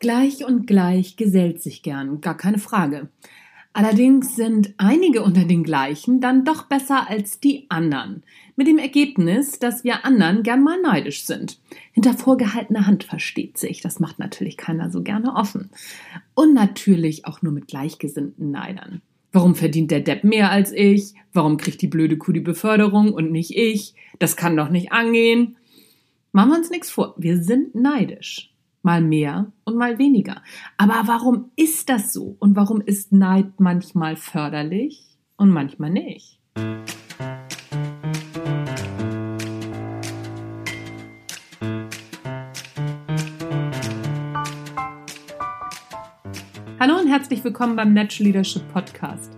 Gleich und gleich gesellt sich gern, gar keine Frage. Allerdings sind einige unter den gleichen dann doch besser als die anderen. Mit dem Ergebnis, dass wir anderen gern mal neidisch sind. Hinter vorgehaltener Hand versteht sich. Das macht natürlich keiner so gerne offen. Und natürlich auch nur mit gleichgesinnten Neidern. Warum verdient der Depp mehr als ich? Warum kriegt die blöde Kuh die Beförderung und nicht ich? Das kann doch nicht angehen. Machen wir uns nichts vor. Wir sind neidisch. Mal mehr und mal weniger. Aber warum ist das so? Und warum ist Neid manchmal förderlich und manchmal nicht? Hallo und herzlich willkommen beim Natural Leadership Podcast.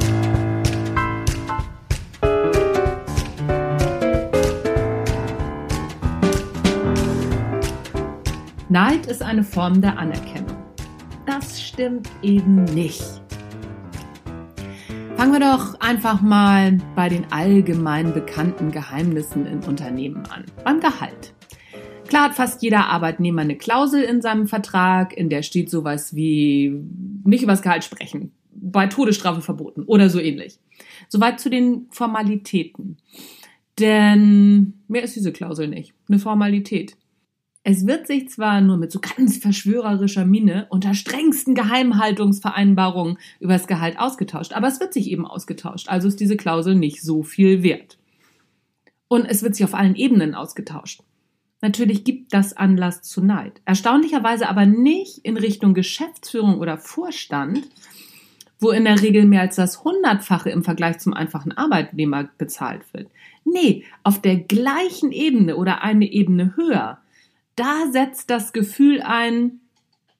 Neid ist eine Form der Anerkennung. Das stimmt eben nicht. Fangen wir doch einfach mal bei den allgemein bekannten Geheimnissen in Unternehmen an. Beim Gehalt. Klar hat fast jeder Arbeitnehmer eine Klausel in seinem Vertrag, in der steht sowas wie nicht über das Gehalt sprechen, bei Todesstrafe verboten oder so ähnlich. Soweit zu den Formalitäten. Denn mehr ist diese Klausel nicht. Eine Formalität. Es wird sich zwar nur mit so ganz verschwörerischer Miene unter strengsten Geheimhaltungsvereinbarungen über das Gehalt ausgetauscht, aber es wird sich eben ausgetauscht, also ist diese Klausel nicht so viel wert. Und es wird sich auf allen Ebenen ausgetauscht. Natürlich gibt das Anlass zu Neid. Erstaunlicherweise aber nicht in Richtung Geschäftsführung oder Vorstand, wo in der Regel mehr als das Hundertfache im Vergleich zum einfachen Arbeitnehmer bezahlt wird. Nee, auf der gleichen Ebene oder eine Ebene höher da setzt das Gefühl ein,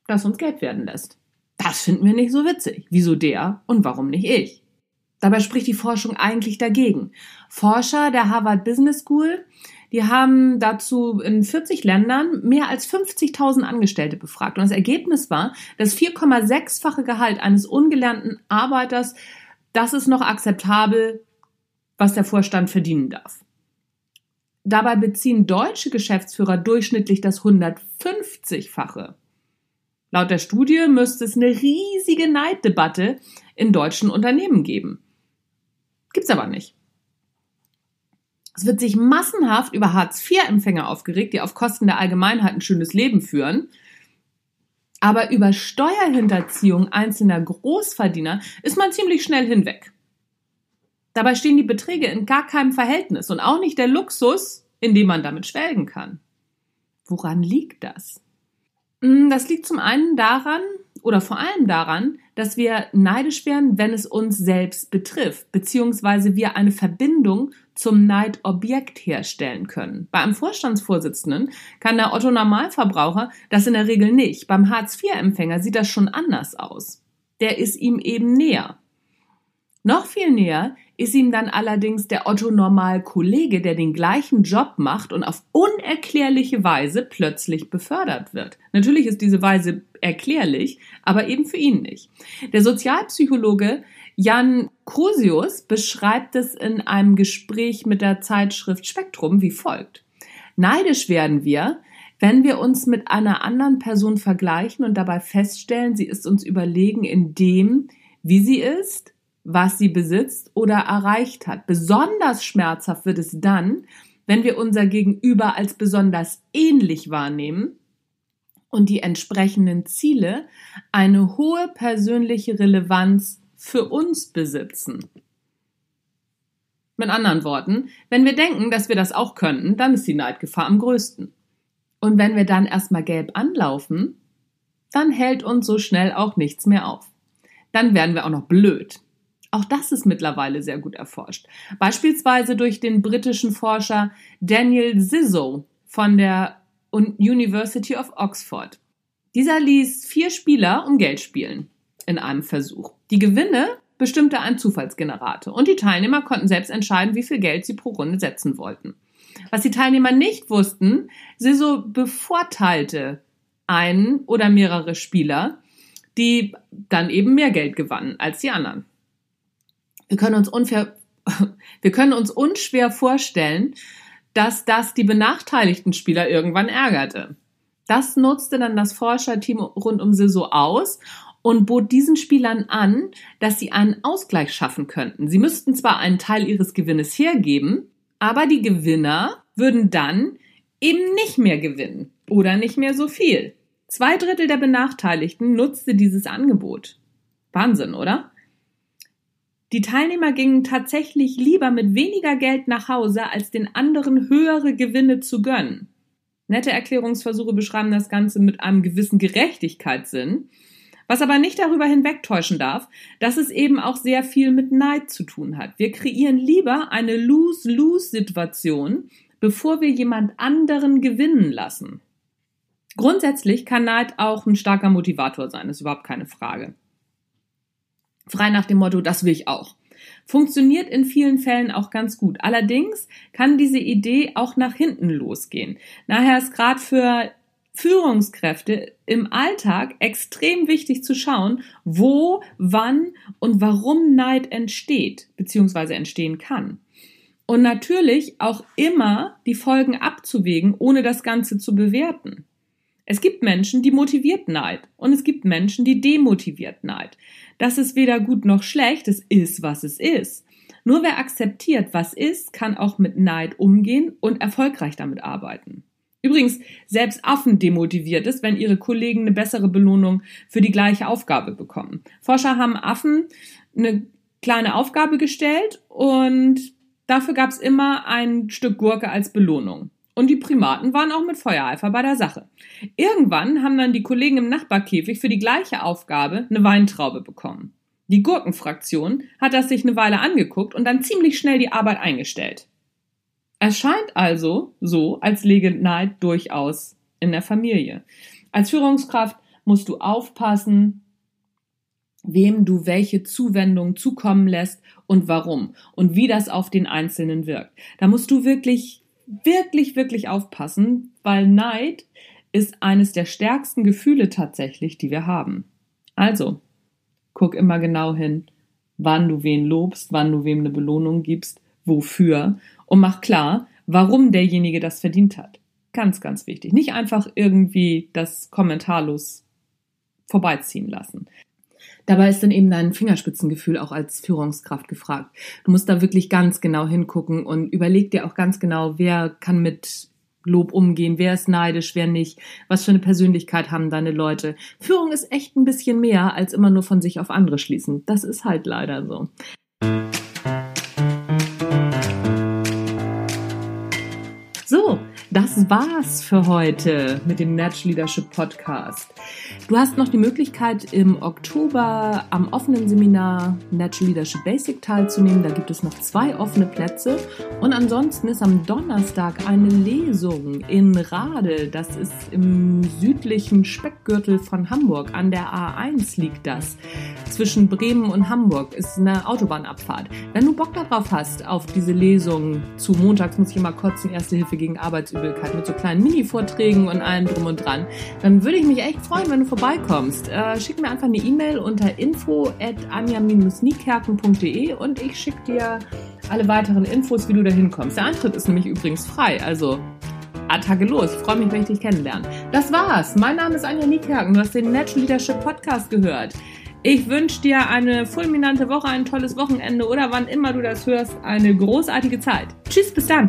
das uns Geld werden lässt. Das finden wir nicht so witzig. Wieso der und warum nicht ich? Dabei spricht die Forschung eigentlich dagegen. Forscher der Harvard Business School, die haben dazu in 40 Ländern mehr als 50.000 Angestellte befragt. Und das Ergebnis war, das 4,6-fache Gehalt eines ungelernten Arbeiters, das ist noch akzeptabel, was der Vorstand verdienen darf. Dabei beziehen deutsche Geschäftsführer durchschnittlich das 150-fache. Laut der Studie müsste es eine riesige Neiddebatte in deutschen Unternehmen geben. Gibt's aber nicht. Es wird sich massenhaft über Hartz-IV-Empfänger aufgeregt, die auf Kosten der Allgemeinheit ein schönes Leben führen. Aber über Steuerhinterziehung einzelner Großverdiener ist man ziemlich schnell hinweg. Dabei stehen die Beträge in gar keinem Verhältnis und auch nicht der Luxus, in dem man damit schwelgen kann. Woran liegt das? Hm, das liegt zum einen daran oder vor allem daran, dass wir neidisch werden, wenn es uns selbst betrifft, beziehungsweise wir eine Verbindung zum Neidobjekt herstellen können. Bei einem Vorstandsvorsitzenden kann der Otto Normalverbraucher das in der Regel nicht. Beim Hartz-IV-Empfänger sieht das schon anders aus. Der ist ihm eben näher. Noch viel näher ist ihm dann allerdings der Otto Normal Kollege, der den gleichen Job macht und auf unerklärliche Weise plötzlich befördert wird. Natürlich ist diese Weise erklärlich, aber eben für ihn nicht. Der Sozialpsychologe Jan Crusius beschreibt es in einem Gespräch mit der Zeitschrift Spektrum wie folgt. Neidisch werden wir, wenn wir uns mit einer anderen Person vergleichen und dabei feststellen, sie ist uns überlegen in dem, wie sie ist, was sie besitzt oder erreicht hat. Besonders schmerzhaft wird es dann, wenn wir unser Gegenüber als besonders ähnlich wahrnehmen und die entsprechenden Ziele eine hohe persönliche Relevanz für uns besitzen. Mit anderen Worten, wenn wir denken, dass wir das auch könnten, dann ist die Neidgefahr am größten. Und wenn wir dann erstmal gelb anlaufen, dann hält uns so schnell auch nichts mehr auf. Dann werden wir auch noch blöd. Auch das ist mittlerweile sehr gut erforscht. Beispielsweise durch den britischen Forscher Daniel Zizzo von der University of Oxford. Dieser ließ vier Spieler um Geld spielen in einem Versuch. Die Gewinne bestimmte ein Zufallsgenerator und die Teilnehmer konnten selbst entscheiden, wie viel Geld sie pro Runde setzen wollten. Was die Teilnehmer nicht wussten, sie so bevorteilte einen oder mehrere Spieler, die dann eben mehr Geld gewannen als die anderen. Wir können uns unfair, wir können uns unschwer vorstellen, dass das die benachteiligten Spieler irgendwann ärgerte. Das nutzte dann das Forscherteam rund um Siso aus und bot diesen Spielern an, dass sie einen Ausgleich schaffen könnten. Sie müssten zwar einen Teil ihres Gewinnes hergeben, aber die Gewinner würden dann eben nicht mehr gewinnen oder nicht mehr so viel. Zwei Drittel der Benachteiligten nutzte dieses Angebot. Wahnsinn, oder? Die Teilnehmer gingen tatsächlich lieber mit weniger Geld nach Hause, als den anderen höhere Gewinne zu gönnen. Nette Erklärungsversuche beschreiben das Ganze mit einem gewissen Gerechtigkeitssinn, was aber nicht darüber hinwegtäuschen darf, dass es eben auch sehr viel mit Neid zu tun hat. Wir kreieren lieber eine Lose-Lose-Situation, bevor wir jemand anderen gewinnen lassen. Grundsätzlich kann Neid auch ein starker Motivator sein, ist überhaupt keine Frage. Frei nach dem Motto, das will ich auch. Funktioniert in vielen Fällen auch ganz gut. Allerdings kann diese Idee auch nach hinten losgehen. Daher ist gerade für Führungskräfte im Alltag extrem wichtig zu schauen, wo, wann und warum Neid entsteht bzw. entstehen kann. Und natürlich auch immer die Folgen abzuwägen, ohne das Ganze zu bewerten. Es gibt Menschen, die motiviert Neid und es gibt Menschen, die demotiviert Neid. Das ist weder gut noch schlecht, es ist, was es ist. Nur wer akzeptiert, was ist, kann auch mit Neid umgehen und erfolgreich damit arbeiten. Übrigens, selbst Affen demotiviert es, wenn ihre Kollegen eine bessere Belohnung für die gleiche Aufgabe bekommen. Forscher haben Affen eine kleine Aufgabe gestellt und dafür gab es immer ein Stück Gurke als Belohnung. Und die Primaten waren auch mit Feuereifer bei der Sache. Irgendwann haben dann die Kollegen im Nachbarkäfig für die gleiche Aufgabe eine Weintraube bekommen. Die Gurkenfraktion hat das sich eine Weile angeguckt und dann ziemlich schnell die Arbeit eingestellt. Es scheint also so, als lege Neid durchaus in der Familie. Als Führungskraft musst du aufpassen, wem du welche Zuwendung zukommen lässt und warum und wie das auf den Einzelnen wirkt. Da musst du wirklich wirklich, wirklich aufpassen, weil Neid ist eines der stärksten Gefühle tatsächlich, die wir haben. Also, guck immer genau hin, wann du wen lobst, wann du wem eine Belohnung gibst, wofür und mach klar, warum derjenige das verdient hat. Ganz, ganz wichtig. Nicht einfach irgendwie das kommentarlos vorbeiziehen lassen. Dabei ist dann eben dein Fingerspitzengefühl auch als Führungskraft gefragt. Du musst da wirklich ganz genau hingucken und überleg dir auch ganz genau, wer kann mit Lob umgehen, wer ist neidisch, wer nicht, was für eine Persönlichkeit haben deine Leute. Führung ist echt ein bisschen mehr als immer nur von sich auf andere schließen. Das ist halt leider so. So, das war's für heute mit dem Natural Leadership Podcast. Du hast noch die Möglichkeit, im Oktober am offenen Seminar Natural Leadership Basic teilzunehmen. Da gibt es noch zwei offene Plätze. Und ansonsten ist am Donnerstag eine Lesung in Rade. Das ist im südlichen Speckgürtel von Hamburg. An der A1 liegt das. Zwischen Bremen und Hamburg ist eine Autobahnabfahrt. Wenn du Bock darauf hast, auf diese Lesung zu montags muss ich immer kotzen, Erste Hilfe gegen Arbeitsübelkeit mit so kleinen Mini-Vorträgen und allem drum und dran, dann würde ich mich echt freuen, wenn du vorbeikommst. Äh, schick mir einfach eine E-Mail unter info at anja-niekerken.de und ich schicke dir alle weiteren Infos, wie du da hinkommst. Der Eintritt ist nämlich übrigens frei, also Attacke los. Ich freue mich, wenn ich dich kennenlerne. Das war's. Mein Name ist Anja Niekerken. Du hast den Natural Leadership Podcast gehört. Ich wünsche dir eine fulminante Woche, ein tolles Wochenende oder wann immer du das hörst, eine großartige Zeit. Tschüss, bis dann.